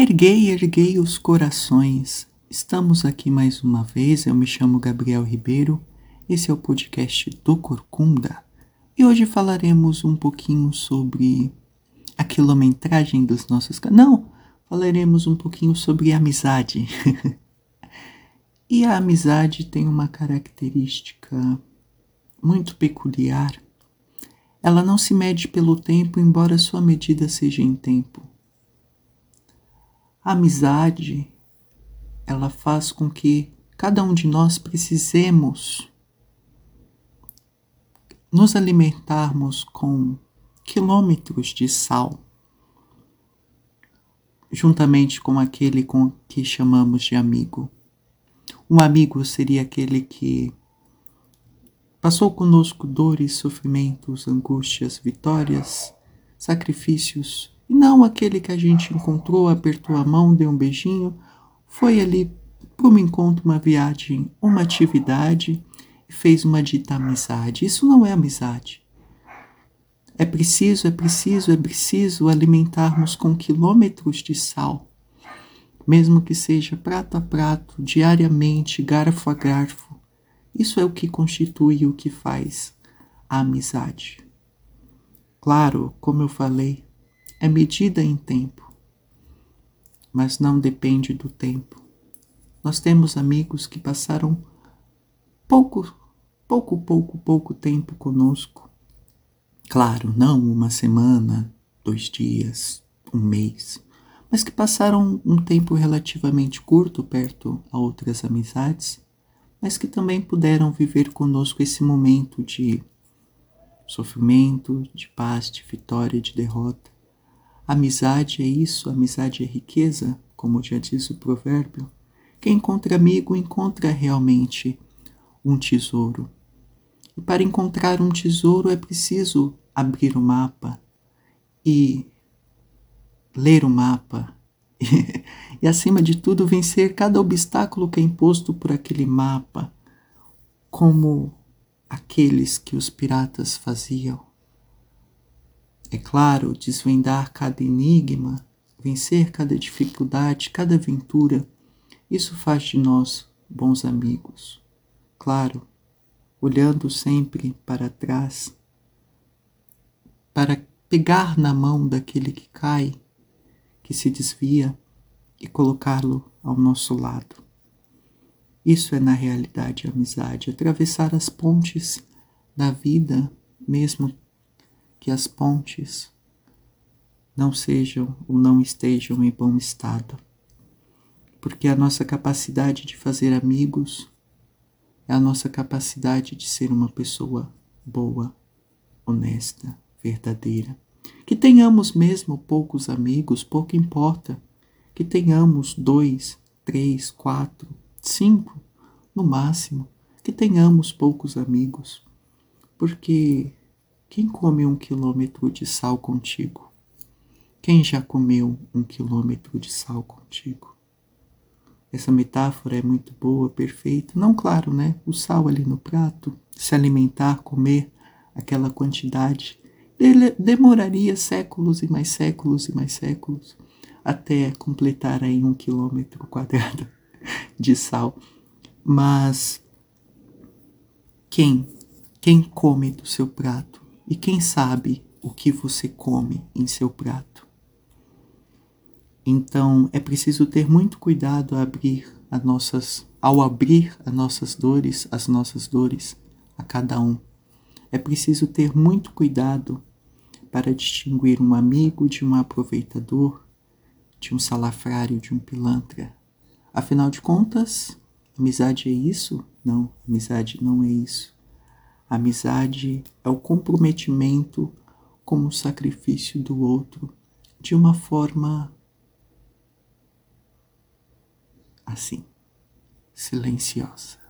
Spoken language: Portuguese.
Erguei, erguei os corações. Estamos aqui mais uma vez. Eu me chamo Gabriel Ribeiro. Esse é o podcast do Corcunda. E hoje falaremos um pouquinho sobre a quilometragem dos nossos. Não, falaremos um pouquinho sobre amizade. e a amizade tem uma característica muito peculiar. Ela não se mede pelo tempo, embora sua medida seja em tempo. A amizade, ela faz com que cada um de nós precisemos nos alimentarmos com quilômetros de sal, juntamente com aquele com que chamamos de amigo. Um amigo seria aquele que passou conosco dores, sofrimentos, angústias, vitórias, sacrifícios, e não aquele que a gente encontrou, apertou a mão, deu um beijinho, foi ali para um encontro, uma viagem, uma atividade fez uma dita amizade. Isso não é amizade. É preciso, é preciso, é preciso alimentarmos com quilômetros de sal, mesmo que seja prato a prato, diariamente, garfo a garfo. Isso é o que constitui o que faz a amizade. Claro, como eu falei, é medida em tempo, mas não depende do tempo. Nós temos amigos que passaram pouco, pouco, pouco, pouco tempo conosco Claro, não uma semana, dois dias, um mês, mas que passaram um tempo relativamente curto perto a outras amizades, mas que também puderam viver conosco esse momento de sofrimento, de paz, de vitória, de derrota. Amizade é isso, amizade é riqueza, como já diz o provérbio. Quem encontra amigo encontra realmente um tesouro. E para encontrar um tesouro é preciso abrir o mapa e ler o mapa. e, acima de tudo, vencer cada obstáculo que é imposto por aquele mapa, como aqueles que os piratas faziam. É claro, desvendar cada enigma, vencer cada dificuldade, cada aventura, isso faz de nós bons amigos. Claro, olhando sempre para trás, para pegar na mão daquele que cai, que se desvia e colocá-lo ao nosso lado. Isso é, na realidade, amizade, atravessar as pontes da vida, mesmo que as pontes não sejam ou não estejam em bom estado. Porque a nossa capacidade de fazer amigos é a nossa capacidade de ser uma pessoa boa, honesta, verdadeira. Que tenhamos mesmo poucos amigos, pouco importa. Que tenhamos dois, três, quatro, cinco, no máximo. Que tenhamos poucos amigos. Porque quem come um quilômetro de sal contigo? Quem já comeu um quilômetro de sal contigo? Essa metáfora é muito boa, perfeita. Não, claro, né? O sal ali no prato, se alimentar, comer aquela quantidade, demoraria séculos e mais séculos e mais séculos até completar aí um quilômetro quadrado de sal. Mas quem, quem come do seu prato e quem sabe o que você come em seu prato? Então é preciso ter muito cuidado a abrir as nossas, ao abrir as nossas dores, as nossas dores a cada um. É preciso ter muito cuidado para distinguir um amigo de um aproveitador, de um salafrário, de um pilantra. Afinal de contas, amizade é isso? Não, amizade não é isso. Amizade é o comprometimento com o sacrifício do outro de uma forma assim, silenciosa.